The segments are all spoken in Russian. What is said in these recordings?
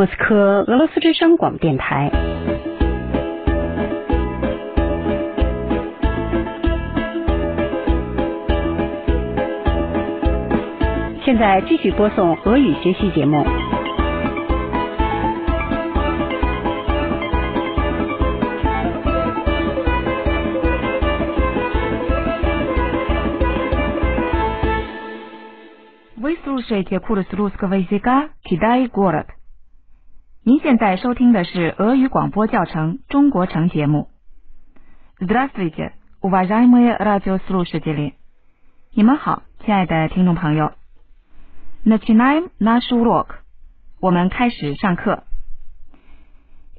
莫斯科俄罗斯之声广播电台。现在继续播送俄语学习节目。Вы слушаете курс русского языка «Китай город». 您现在收听的是俄语广播教程《中国城》节目。Здравствуйте, уважаемые радиослушатели！你们好，亲爱的听众朋友。Начинаем наш урок。我们开始上课。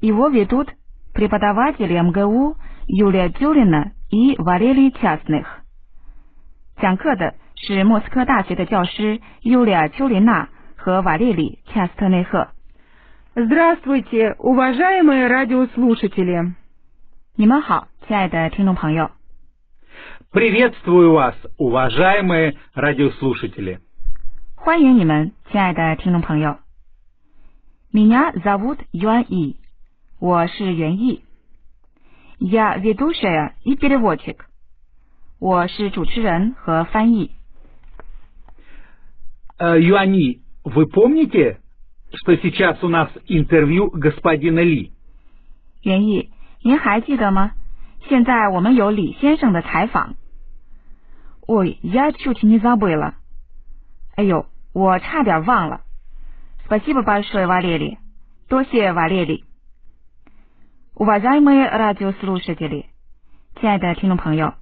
Его ведут преподаватели МГУ Юлия Тюрина и Валерий Частных。讲课的是莫斯科大学的教师尤利亚·丘琳娜和瓦列里·恰斯特内赫。 Здравствуйте, уважаемые радиослушатели! 你们好，亲爱的听众朋友。 Приветствую вас, уважаемые радиослушатели! 欢迎你们，亲爱的听众朋友。Меня зовут Юан И，我是袁毅。Я ведущая и переводчик，我是主持人和翻译。 Э, Юани, вы помните, что сейчас у нас интервью господина Ли? 袁毅，您还记得吗？现在我们有李先生的采访。Ой, я чуть не забыла。哎呦，我差点忘了。Спасибо большое, Валерий。多谢瓦列里。Уважаемые радиослушатели，亲爱的听众朋友，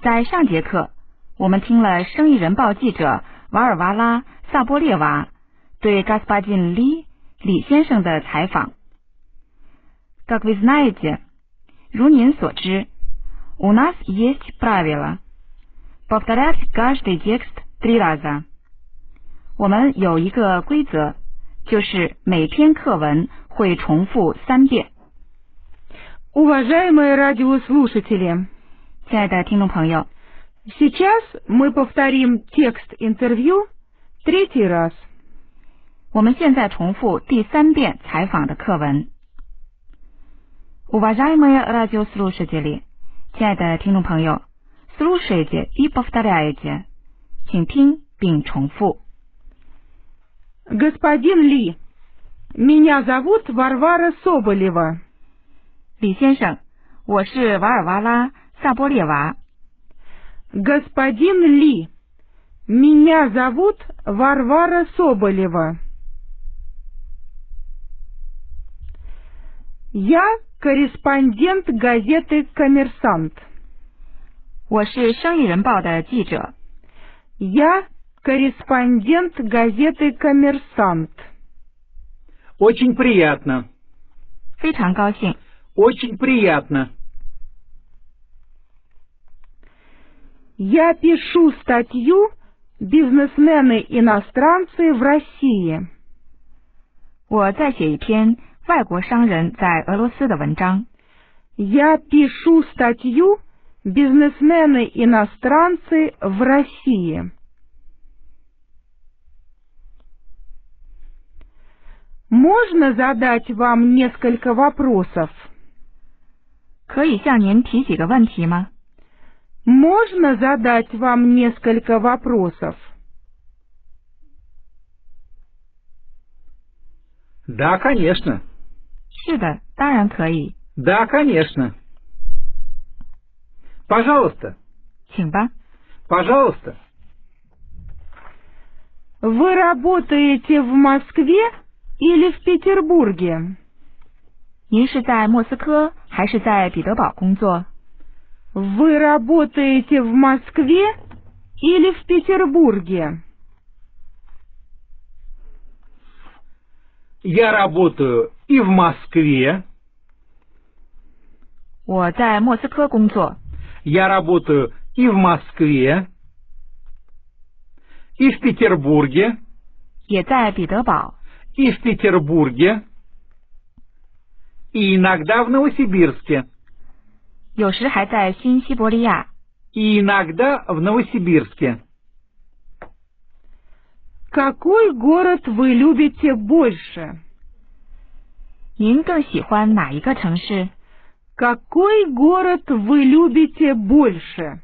在上节课我们听了《生意人报》记者瓦尔瓦拉·萨波列娃 对 Господин Ли 李先生的采访。Как вы знаете，如您所知，у нас есть правило повторять каждый текст три раза。我们有一个规则，就是每篇课文会重复三遍。 Уважаемые радиослушатели, 亲爱的听众朋友， сейчас мы повторим текст интервью третий раз. 我们现在重复第三遍采访的课文。Уважаемые радиослушатели，亲爱的听众朋友，слушайте и повторяйте，请听并重复。 Господин Ли, меня зовут Варвара Соболева. 李先生，我是瓦尔瓦拉·萨波列娃。 Господин Ли, меня зовут Варвара Соболева. Я корреспондент газеты «Коммерсант». 我是《生意人报》的记者。 Я корреспондент газеты «Коммерсант». Очень приятно, 非常高兴， очень приятно. Я пишу статью «Бизнесмены-иностранцы в России». 我在写一篇 外国商人在俄罗斯的文章。 Я пишу статью «Бизнесмены-иностранцы в России». Можно задать вам несколько вопросов? 可以向您提几个问题吗？ Можно задать вам несколько вопросов? Да, конечно. 是的，当然可以， Да, конечно. Пожалуйста, 请吧。 пожалуйста. Вы работаете в Москве или в Петербурге? 您是在莫斯科还是在彼得堡工作？ Вы работаете в Москве или в Петербурге? Я работаю и в Москве, 我在莫斯科工作， я работаю и в Москве, и в Петербурге, 也在彼得堡， и в Петербурге, и иногда в Новосибирске, 有时还在新西伯利亚， и иногда в Новосибирске. Какой город вы любите больше? 您更喜欢哪一个城市？ Какой город вы любите больше?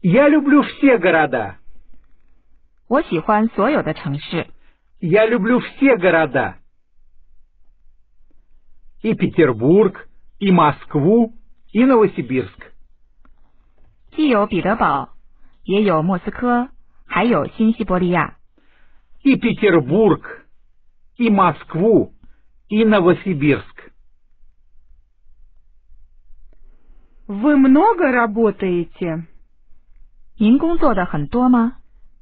Я люблю все города. 我喜欢所有的城市。 Я люблю все города. И Петербург, и Москву, и Новосибирск. 既有彼得堡，也有莫斯科，还有新西伯利亚。 И Петербург, и Москву, и Новосибирск. Вы много работаете? 您工作的很多吗？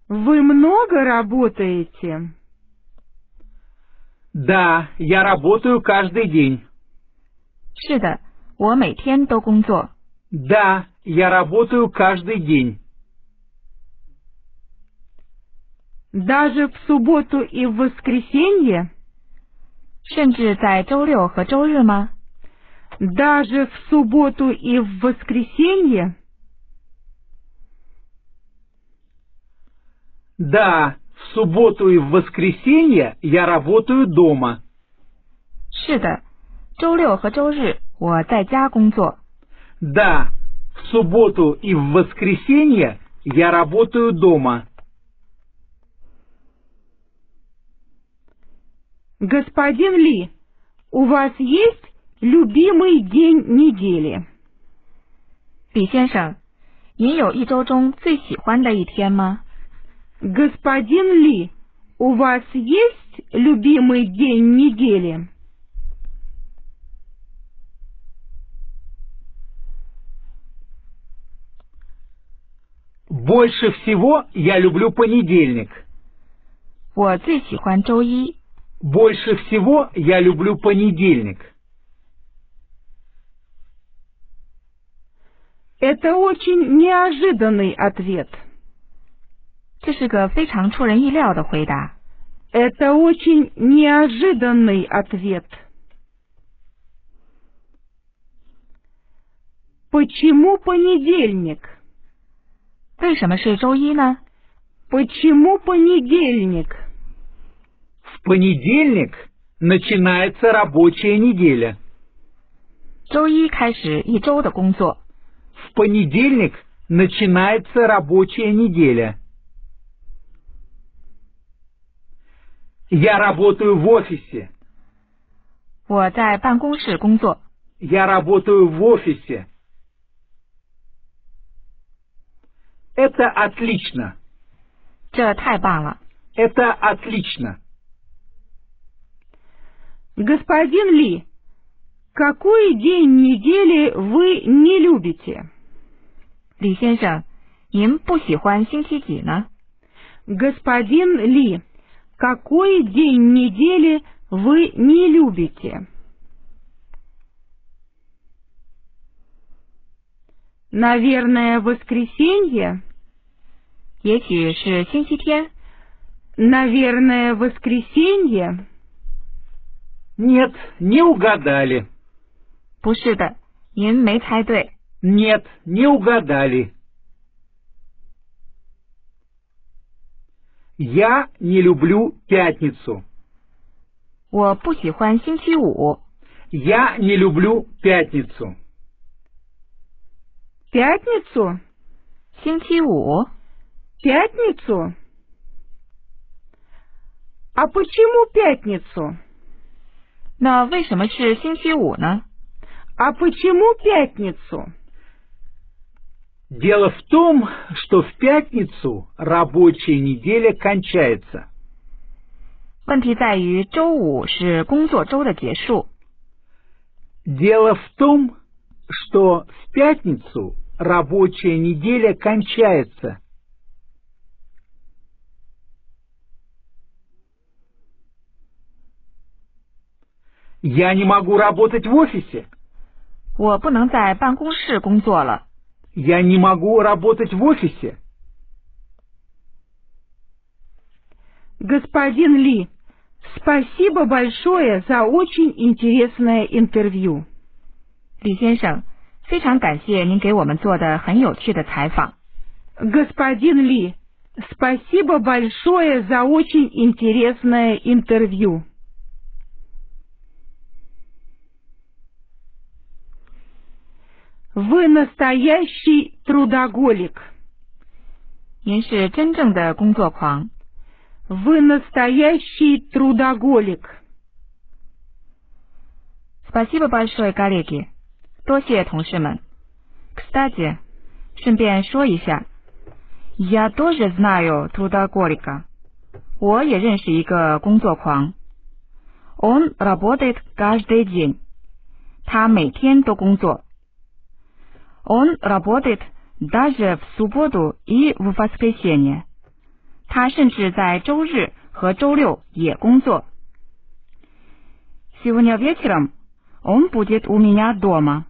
Вы много работаете? Да, я работаю каждый день. 是的，我每天都工作。 Да, я работаю каждый день. Даже в субботу и в воскресенье? 甚至在周六和周日吗？ Даже в субботу и в воскресенье? Да, в субботу и в воскресенье я работаю дома. 是的，周六和周日我在家工作。 Да, в субботу и в воскресенье я работаю дома. Господин Ли, у вас есть любимый день недели? 李先生，您有一周中最喜欢的一天吗？ Господин Ли, у вас есть любимый день недели? Больше всего я люблю понедельник. 我最喜欢周一。 Больше всего я люблю понедельник. Это очень неожиданный ответ. 这是个非常出人意料的回答。 Это очень неожиданный ответ. Почему понедельник? 为什么是周一呢？ Почему понедельник? В понедельник начинается рабочая неделя. 周一开始一周的工作。 В понедельник начинается рабочая неделя. Я работаю в офисе. 我在办公室工作。 Я работаю в офисе. Это отлично. 这太棒了！ Это отлично. Господин Ли, какой день недели вы не любите? 李先生，您不喜欢星期几呢？ Господин Ли, какой день недели вы не любите? Наверное, воскресенье? 也许是星期天， Наверное, воскресенье? Нет, не угадали. 不是的，您没猜对。 Нет, не угадали. Я не люблю пятницу. 我不喜欢星期五， Я не люблю пятницу. Пятницу? 星期五 Пятницу? А почему пятницу? 那为什么是星期五呢？ А почему пятницу? Дело в том, что в пятницу рабочая неделя кончается. 问题在于周五是工作周的结束。 Дело в том, что в пятницу рабочая неделя кончается. Я не могу работать в офисе. 我不能在办公室工作了。 Я не могу работать в офисе. Господин Ли, спасибо большое за очень интересное интервью. 李先生，非常感谢您给我们做的很有趣的采访。 Господин Ли, Спасибо большое за очень интересное интервью. Вы настоящий трудоголик. 您是真正的工作狂。 Вы настоящий трудоголик. Спасибо большое, коллеги。多谢同事们。Кстати，顺便说一下，Я тоже знаю трудоголика。我也认识一个工作狂。Он работает каждый день。他每天都工作。 Он работает даже в субботу и в воскресенье。他甚至在周日和周六也工作。Сегодня вечером он будет у меня дома。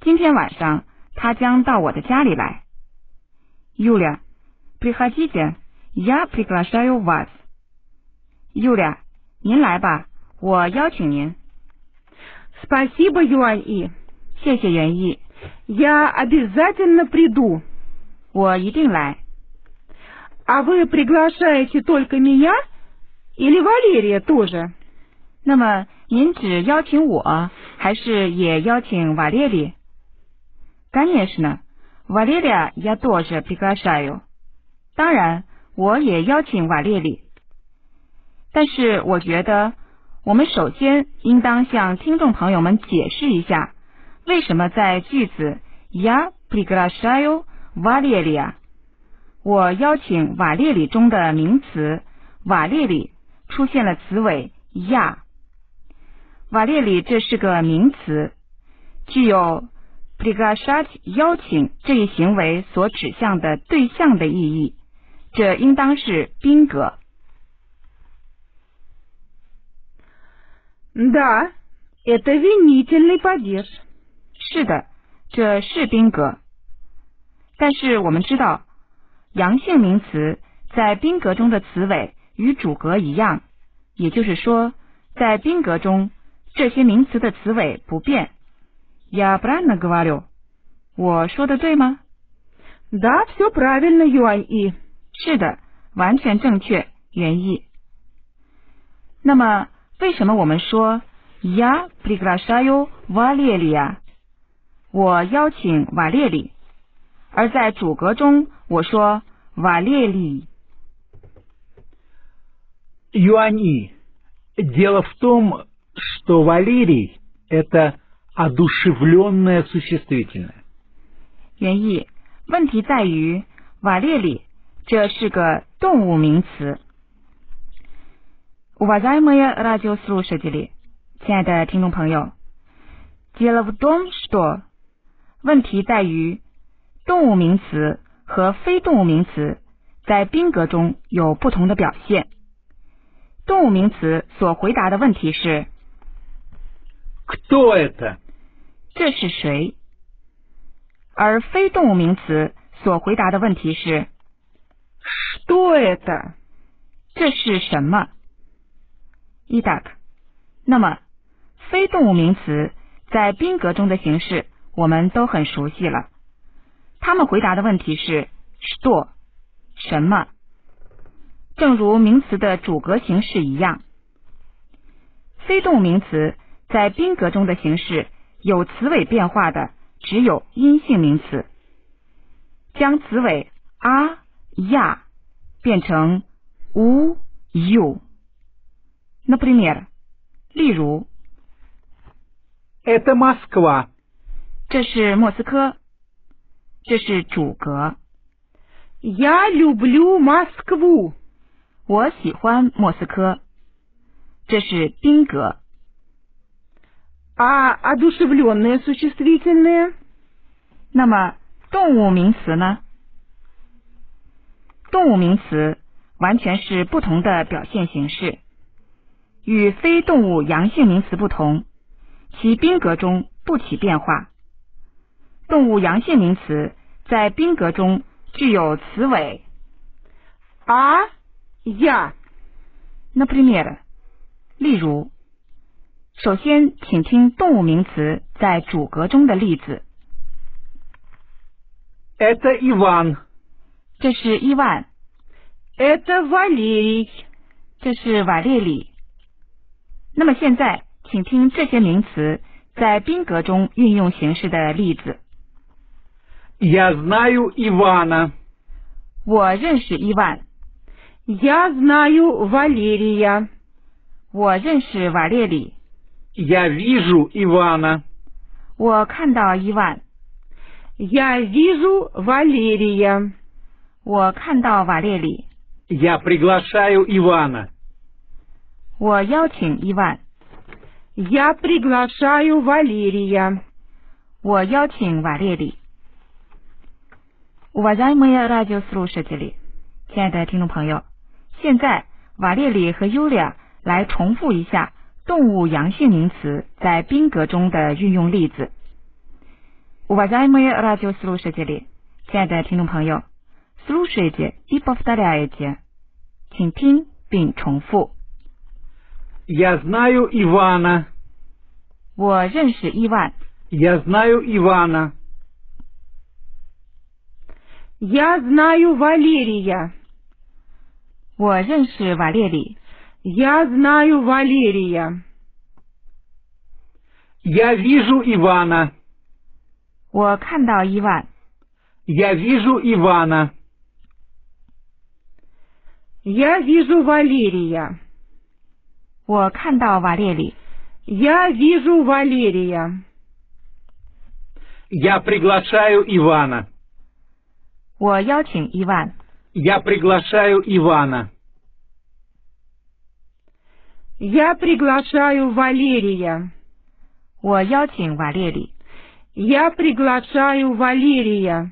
今天晚上他将到我的家里来。Юля, приходите, я приглашаю вас。Юля，您来吧，我邀请您。 Спасибо, Юань И. 谢谢袁毅， Я обязательно приду. 我一定来。 А вы приглашаете только меня или Валерия тоже? 那么您只邀请我，还是也邀请瓦列里？Конечно, Валерия я тоже приглашаю。当然，我也邀请瓦列里。但是我觉得，我们首先应当向听众朋友们解释一下， 为什么在句子 я приглашаю Валерия，我邀请瓦列里中的名词瓦列里出现了词尾 я。瓦列里这是个名词，具有 приглашать 邀请这一行为所指向的对象的意义，这应当是宾格。 Да, это винительный падеж. 是的，这是宾格。但是我们知道，阳性名词在宾格中的词尾与主格一样，也就是说，在宾格中这些名词的词尾不变。Я правильно говорю？我说的对吗？ Да, все правильно, Юань И. 是的，完全正确，原意。那么，为什么我们说 Я приглашаю Валерия？ 我邀请瓦列里，而在主格中我说瓦列里。 Юань И, дело в том, что Валерий – это одушевленное существительное. 原意问题在于瓦列里这是个动物名词。Уважаемые радиослушатели，亲爱的听众朋友，дело в том, что 问题在于动物名词和非动物名词在宾格中有不同的表现。动物名词所回答的问题是 Кто это? 这是谁，而非动物名词所回答的问题是 Что это? 这是什么 i d a k 那么，非动物名词在宾格中的形式 我们都很熟悉了。他们回答的问题是 что 什么，正如名词的主格形式一样。非动物名词在宾格中的形式有词尾变化的只有阴性名词，将词尾 a、呀变成 u、u。Например，例如， Это Москва. 这是莫斯科，这是主格。 Я люблю Москву. 我喜欢莫斯科，这是宾格。 А одушевленное существительное? 那么动物名词呢？动物名词完全是不同的表现形式，与非动物阳性名词不同，其宾格中不起变化。 动物阳性名词在宾格中具有词尾 А, я. Например，例如，首先请听动物名词在主格中的例子。 Это Иван. 这是伊万， Это Валерий. 这是瓦列里。那么现在，请听这些名词在宾格中运用形式的例子。 Я знаю Ивана. 我认识伊万， Я знаю Валерия. 我认识瓦列里， Я вижу Ивана. 我看到伊万， Я вижу Валерия. 我看到瓦列里， Я приглашаю Ивана. 我邀请伊万， Я приглашаю Валерия. 我邀请瓦列里。 Уважаемые радиослушатели，亲爱的听众朋友，现在瓦列里和尤利亚来重复一下动物阳性名词在宾格中的运用例子。Уважаемые радиослушатели，亲爱的听众朋友，слушайте и повторяйте，请听并重复。 Я знаю Ивана. 我认识伊万， Я знаю Ивана. Я знаю Валерия. 我认识瓦列里， Я знаю Валерия. Я вижу Ивана. 我看到伊万， Я вижу Ивана. Я вижу Валерия. 我看到瓦列里， Я вижу Валерия. Я приглашаю Ивана. 我邀请伊万， Я приглашаю Ивана. Я приглашаю Валерия. 我邀请瓦列里。 Я приглашаю Валерия.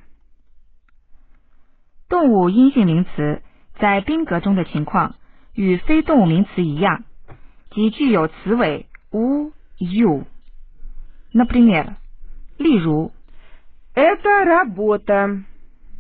动物阴性名词在宾格中的情况与非动物名词一样，即具有词尾 u、u。Например，例如， Это работа.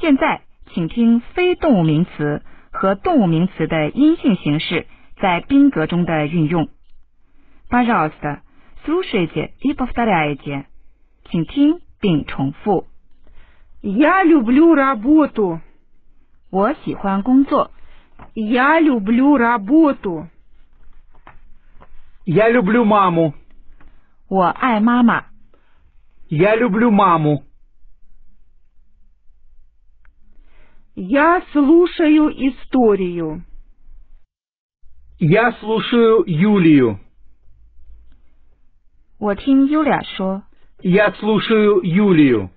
现在请听非动物名词和动物名词的阴性形式在宾格中的运用。Пожалуйста, слушайте и повторяйте，请听并重复。 Я люблю работу. 我喜欢工作， Я люблю работу. Я люблю маму. 我爱妈妈， Я люблю маму. Я слушаю историю. Я слушаю Юлию. 我听尤利亚说。 Я слушаю Юлию.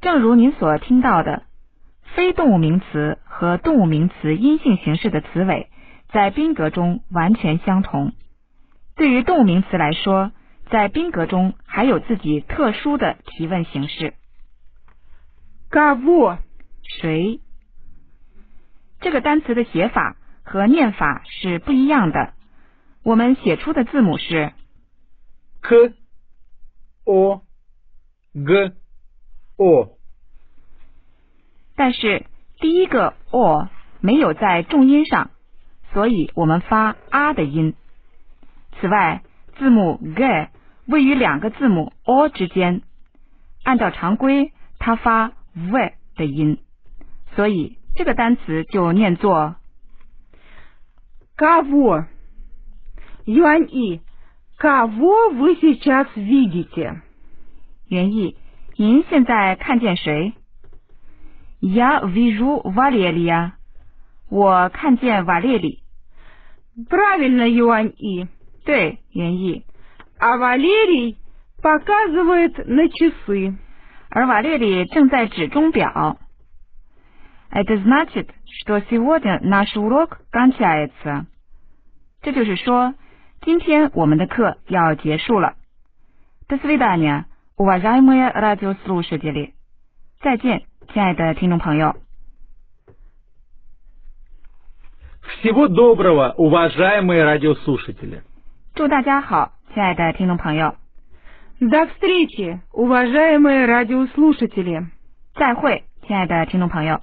正如您所听到的，非动物名词和动物名词阴性形式的词尾在宾格中完全相同。对于动物名词来说，在宾格中还有自己特殊的提问形式。 Кого? 谁？这个单词的写法和念法是不一样的。我们写出的字母是 k o g o，但是第一个 o 没有在重音上，所以我们发啊的音。此外，字母 g 位于两个字母 o 之间，按照常规，它发 v 的音。所以这个单词就念作 Кого? Юань И, кого вы сейчас видите? 原意。您现在看见谁？Я вижу Валерия。我看见瓦列里。 Правильно, Юань И. 对，原意。 А Валерий показывает на часы. 而瓦列里正在指钟表。 Это значит, что сегодня наш урок кончается。这就是说，今天我们的课要结束了。До свидания, уважаемые радиослушатели。再见， 亲爱的听众朋友。 Всего доброго, уважаемые радиослушатели. 祝大家好，亲爱的听众朋友。 До встречи, уважаемые радиослушатели. 再会，亲爱的听众朋友。